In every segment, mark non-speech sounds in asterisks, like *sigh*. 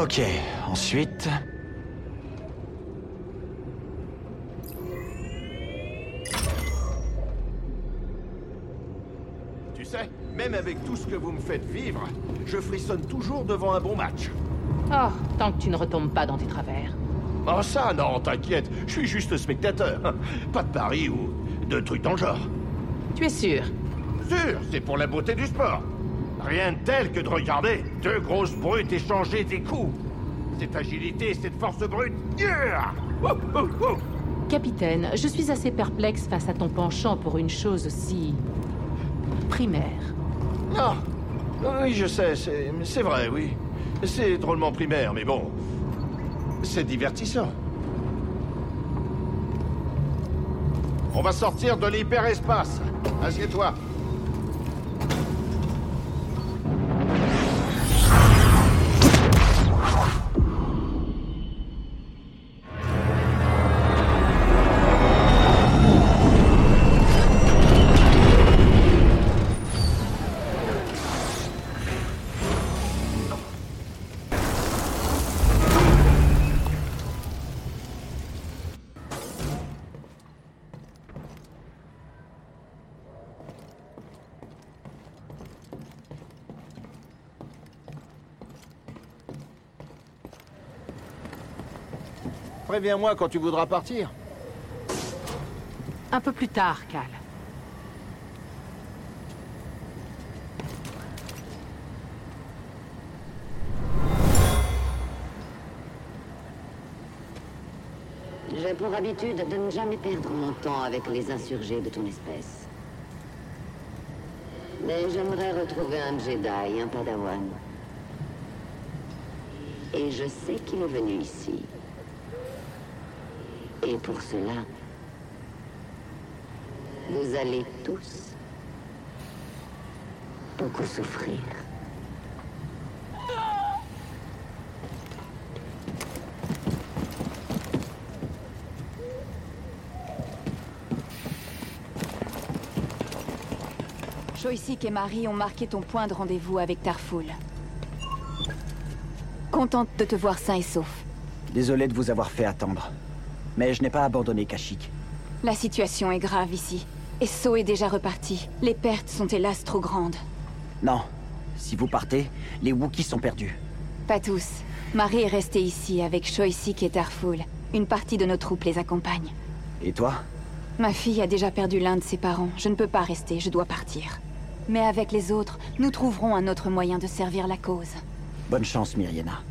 Ok, ensuite... Tu sais, même avec tout ce que vous me faites vivre, je frissonne toujours devant un bon match. Oh, tant que tu ne retombes pas dans tes travers. Oh ça, non, t'inquiète, je suis juste spectateur. *laughs* Pas de pari ou de trucs dans le genre. Tu es sûr? Sûr, c'est pour la beauté du sport. Rien de tel que de regarder deux grosses brutes échanger des coups. Cette agilité, cette force brute. Yeah. Capitaine, je suis assez perplexe face à ton penchant pour une chose aussi... primaire. Non. Oui, je sais, c'est c'est vrai, oui. C'est drôlement primaire, mais bon. C'est divertissant. On va sortir de l'hyperespace. Assieds-toi. Préviens-moi quand tu voudras partir. Un peu plus tard, Cal. J'ai pour habitude de ne jamais perdre mon temps avec les insurgés de ton espèce. Mais j'aimerais retrouver un Jedi, un Padawan. Et je sais qu'il est venu ici. Et pour cela, vous allez tous beaucoup souffrir. Shoisik et Marie ont marqué ton point de rendez-vous avec Tarful. Contente de te voir sain et sauf. Désolé de vous avoir fait attendre. Mais je n'ai pas abandonné Kashyyyk. La situation est grave ici. Et So est déjà reparti. Les pertes sont hélas trop grandes. Non. Si vous partez, les Wookiees sont perdus. Pas tous. Marie est restée ici avec Shoisik et Tarful. Une partie de nos troupes les accompagne. Et toi? Ma fille a déjà perdu l'un de ses parents. Je ne peux pas rester, je dois partir. Mais avec les autres, nous trouverons un autre moyen de servir la cause. Bonne chance, Myriena.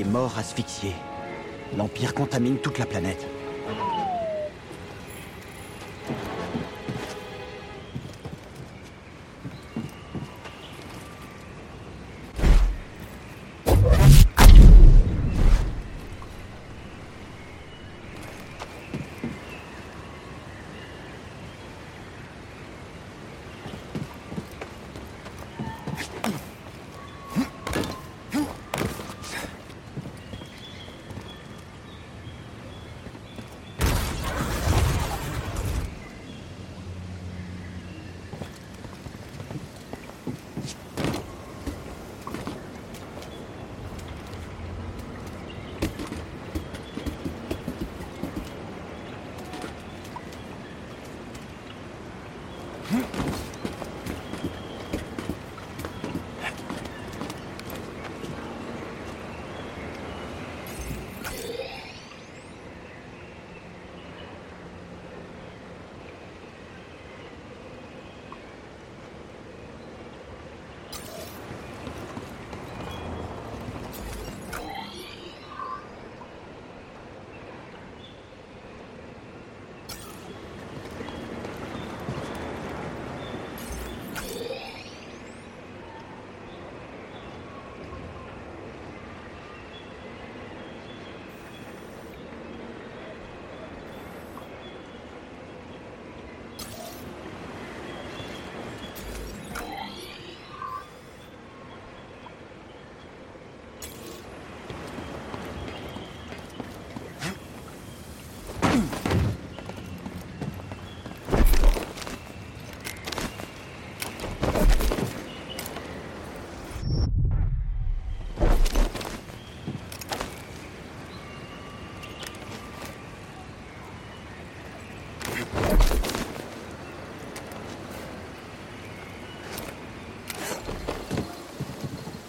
Est mort asphyxié. L'Empire contamine toute la planète.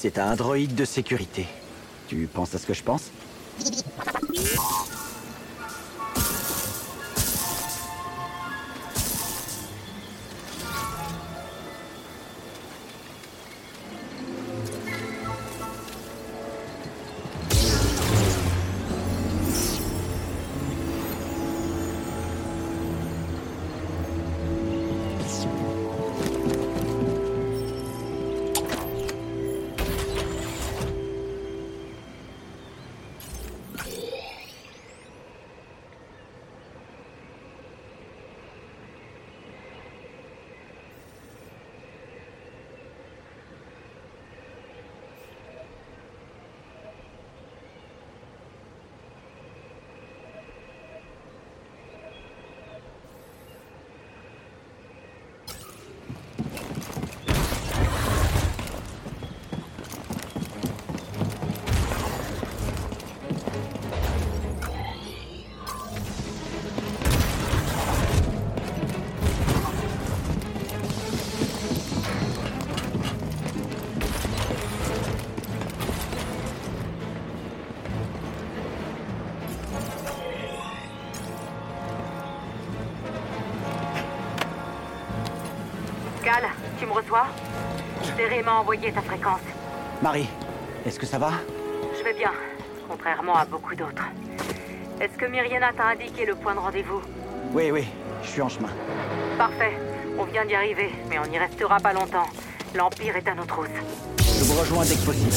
C'est un droïde de sécurité. Tu penses à ce que je pense? Reçois Terry m'a envoyé ta fréquence. Marie, est-ce que ça va? Je vais bien, contrairement à beaucoup d'autres. Est-ce que Myriana t'a indiqué le point de rendez-vous? Oui, oui, je suis en chemin. Parfait. On vient d'y arriver, mais on n'y restera pas longtemps. L'Empire est à nos trousses. Je vous rejoins dès que possible.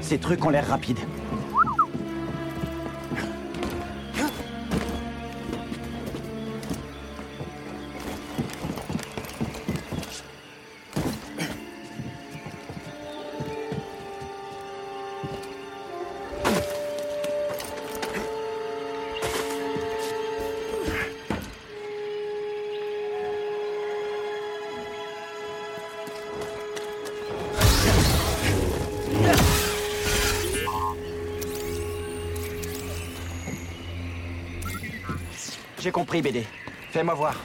Ces trucs ont l'air rapides. J'ai compris, BD. Fais-moi voir.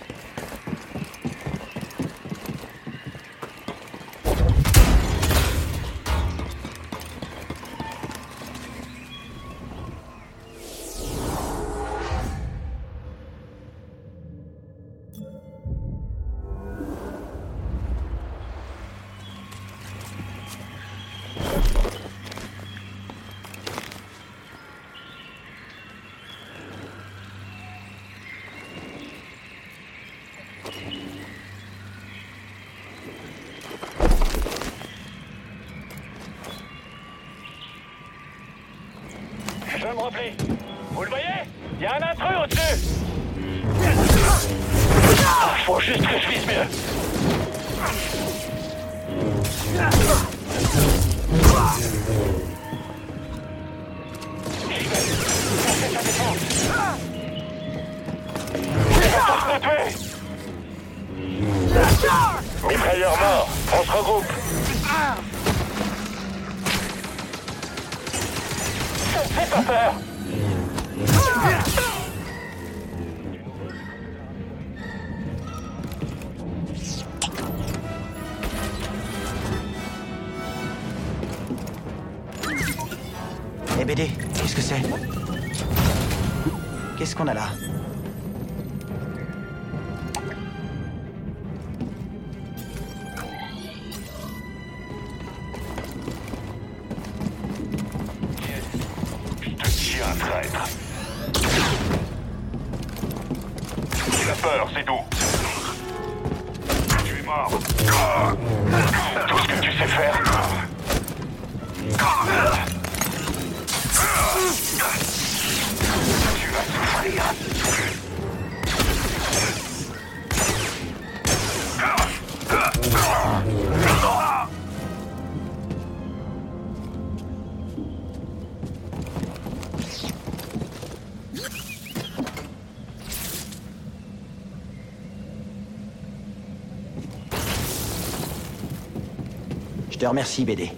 Vous le voyez? Il y a un intrus au-dessus Ah, Faut juste que je vise mieux. Tuer Mitrailleur mort. On se regroupe. Pas peur Eh BD, qu'est-ce que c'est? Qu'est-ce qu'on a là? Te remercie, BD.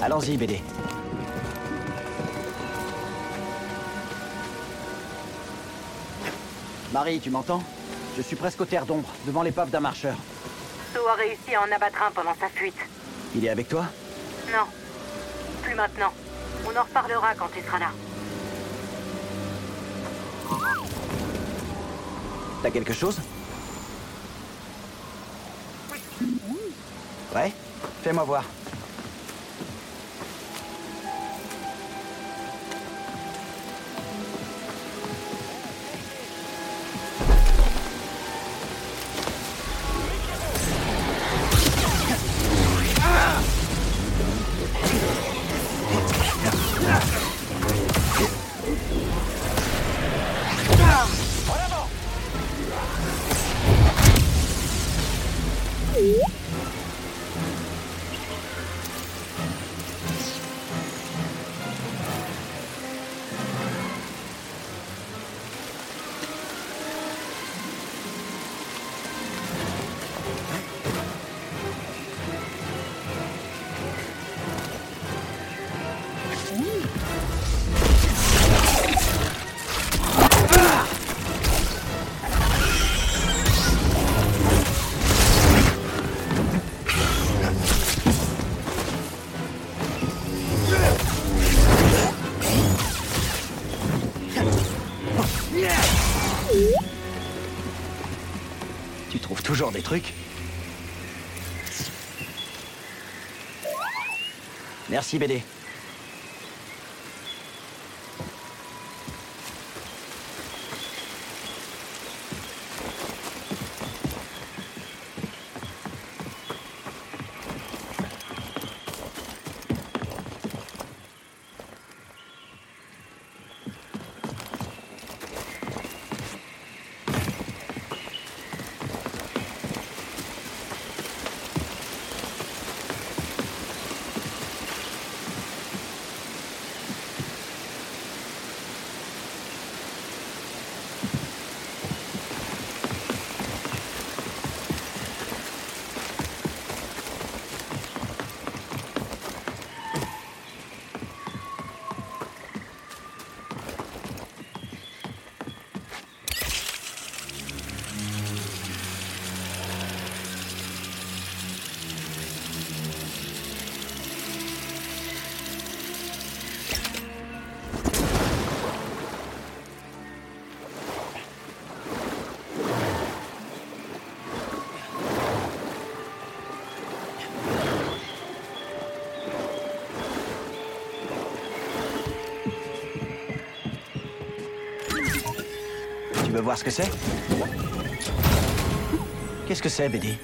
Allons-y, BD. Marie, tu m'entends? Je suis presque au terre d'ombre, devant l'épave d'un marcheur. So a réussi à en abattre un pendant sa fuite. Il est avec toi? Non. Plus maintenant. On en reparlera quand tu seras là. T'as quelque chose Ouais Fais-moi voir. Toujours des trucs Merci, BD. Voir ce que c'est? Qu'est-ce que c'est, BD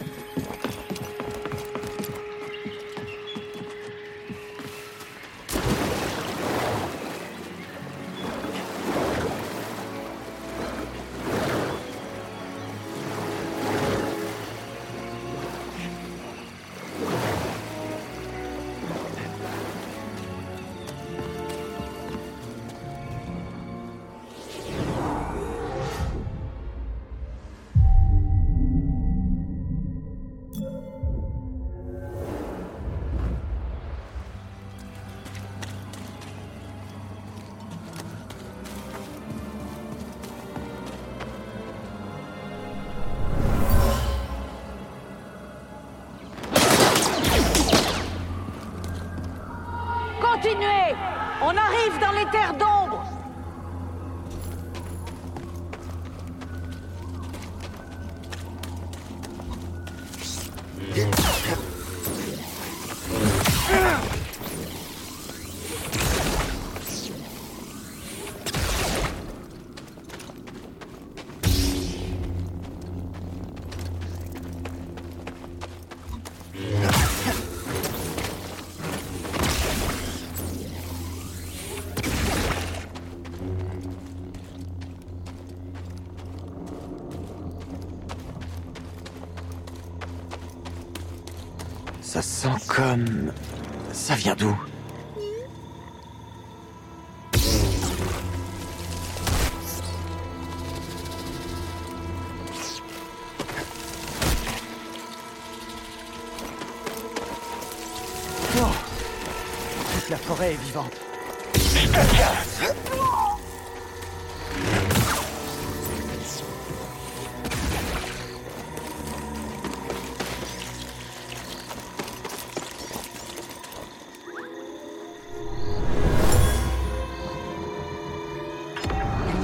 Ça sent comme... Ça vient d'où?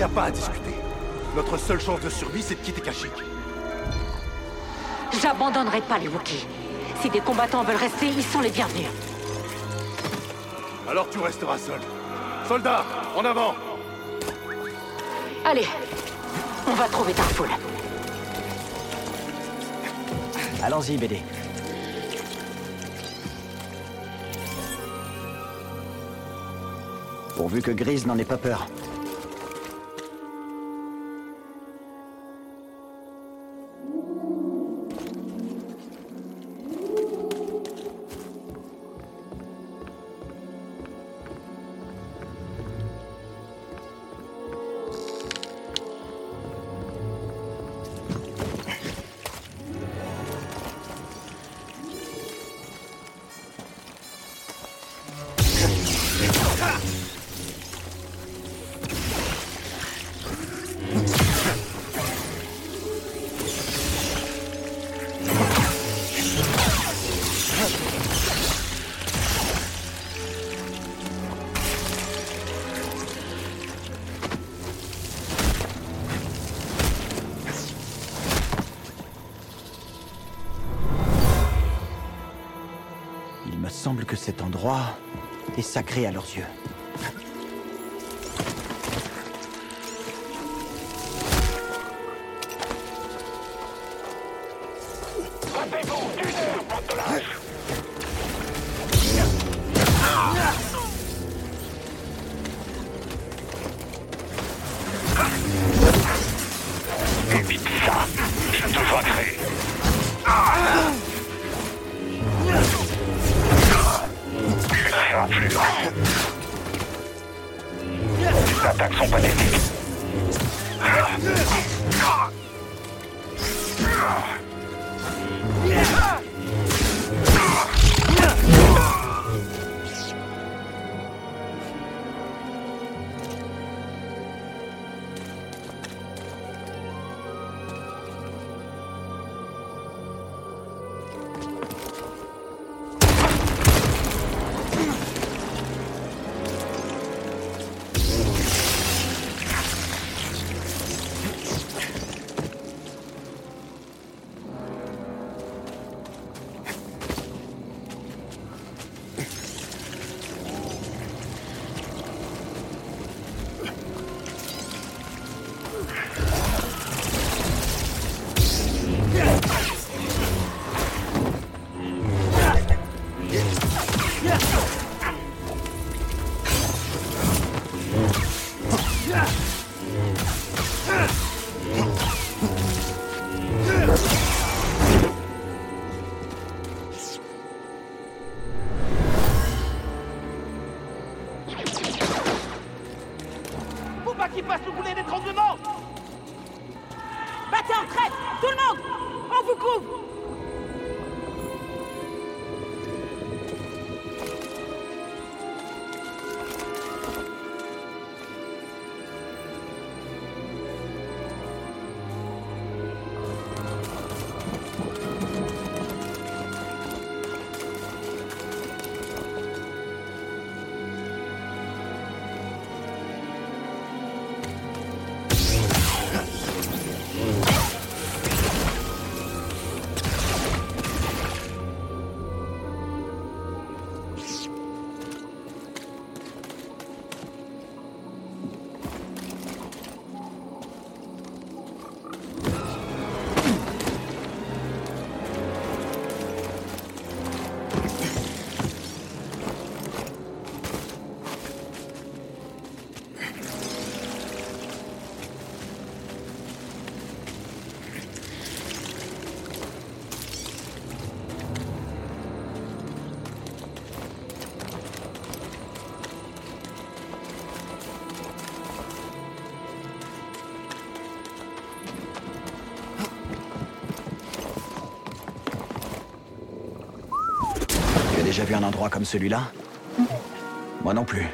N'y a pas à discuter. Notre seule chance de survie, c'est de quitter Kashyyyk. J'abandonnerai pas les Wookiees. Si des combattants veulent rester, ils sont les bienvenus. Alors tu resteras seul. Soldats, en avant Allez, on va trouver Tarful. Allons-y, BD. Pourvu que Grise n'en ait pas peur. Endroit est sacré à leurs yeux. Évite ça, je te vaincrai. Les attaques sont pathétiques. Déjà vu un endroit comme celui-là? Moi non plus.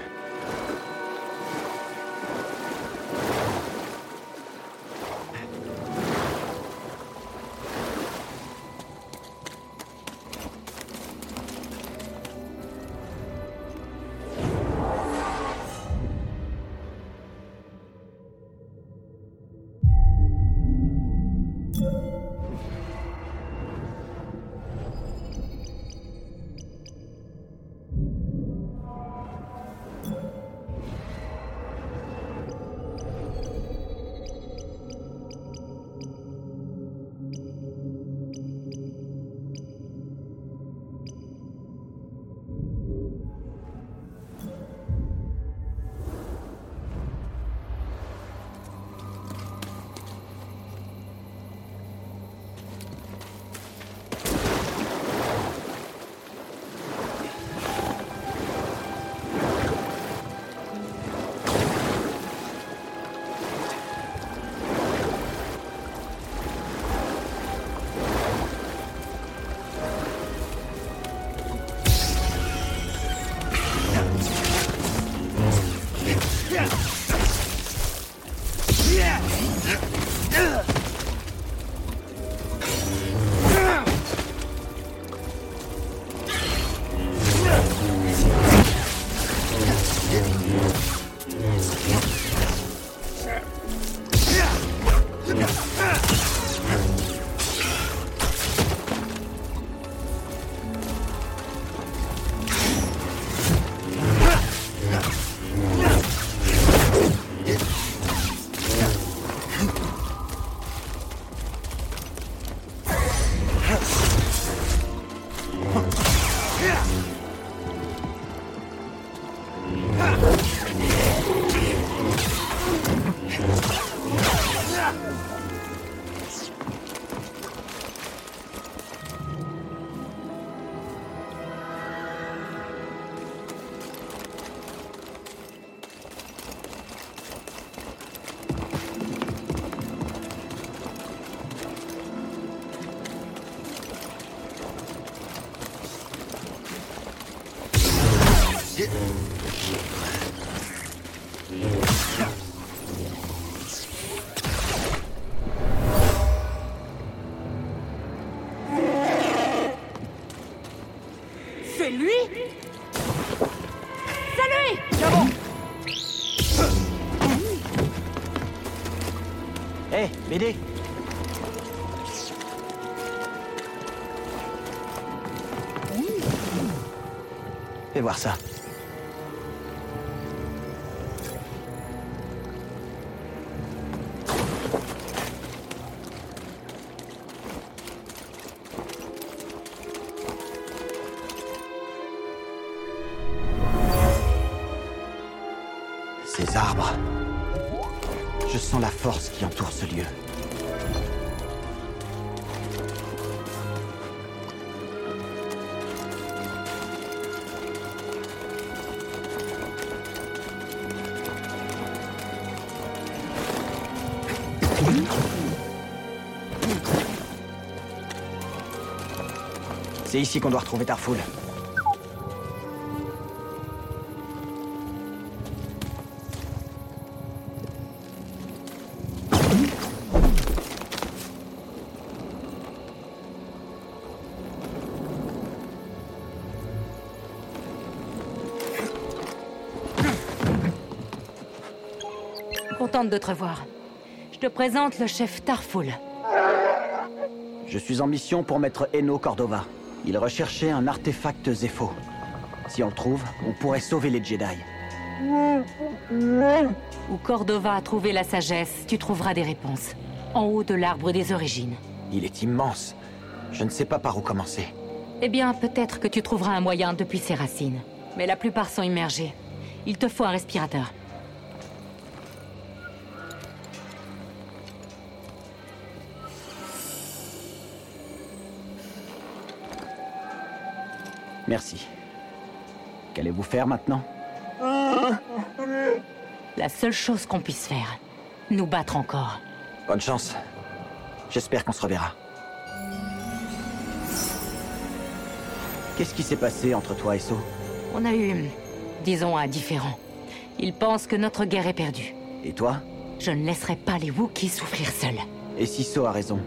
C'est lui. C'est lui. Hé, BD Fais voir ça. C'est ici qu'on doit retrouver Tarfoul. Contente de te revoir. Je te présente le chef Tarful. Je suis en mission pour maître Eno Cordova. Il recherchait un artefact Zepho. Si on le trouve, on pourrait sauver les Jedi. Où Cordova a trouvé la sagesse, tu trouveras des réponses. En haut de l'arbre des origines. Il est immense. Je ne sais pas par où commencer. Eh bien, peut-être que tu trouveras un moyen depuis ses racines. Mais la plupart sont immergées. Il te faut un respirateur. Merci. Qu'allez-vous faire maintenant? La seule chose qu'on puisse faire, nous battre encore. Bonne chance. J'espère qu'on se reverra. Qu'est-ce qui s'est passé entre toi et So On a eu, disons, un différent. Il pense que notre guerre est perdue. Et toi? Je ne laisserai pas les Wookiees souffrir seuls. Et si So a raison?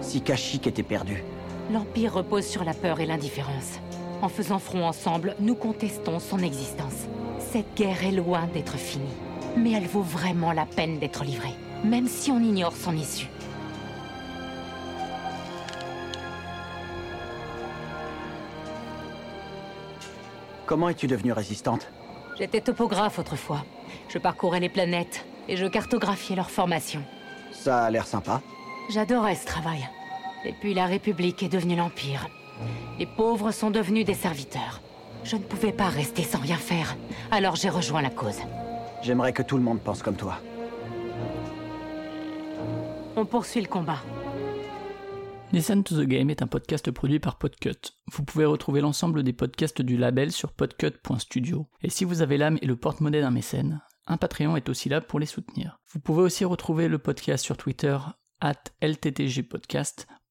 Si Kashyyyk était perdu? L'Empire repose sur la peur et l'indifférence. En faisant front ensemble, nous contestons son existence. Cette guerre est loin d'être finie. Mais elle vaut vraiment la peine d'être livrée, même si on ignore son issue. Comment es-tu devenue résistante? J'étais topographe autrefois. Je parcourais les planètes et je cartographiais leur formation. Ça a l'air sympa. J'adorais ce travail. Et puis la République est devenue l'Empire. Les pauvres sont devenus des serviteurs. Je ne pouvais pas rester sans rien faire, alors j'ai rejoint la cause. J'aimerais que tout le monde pense comme toi. On poursuit le combat. Listen to the Game est un podcast produit par Podcut. Vous pouvez retrouver l'ensemble des podcasts du label sur podcut.studio. Et si vous avez l'âme et le porte-monnaie d'un mécène, un Patreon est aussi là pour les soutenir. Vous pouvez aussi retrouver le podcast sur Twitter, at LTTG Podcast,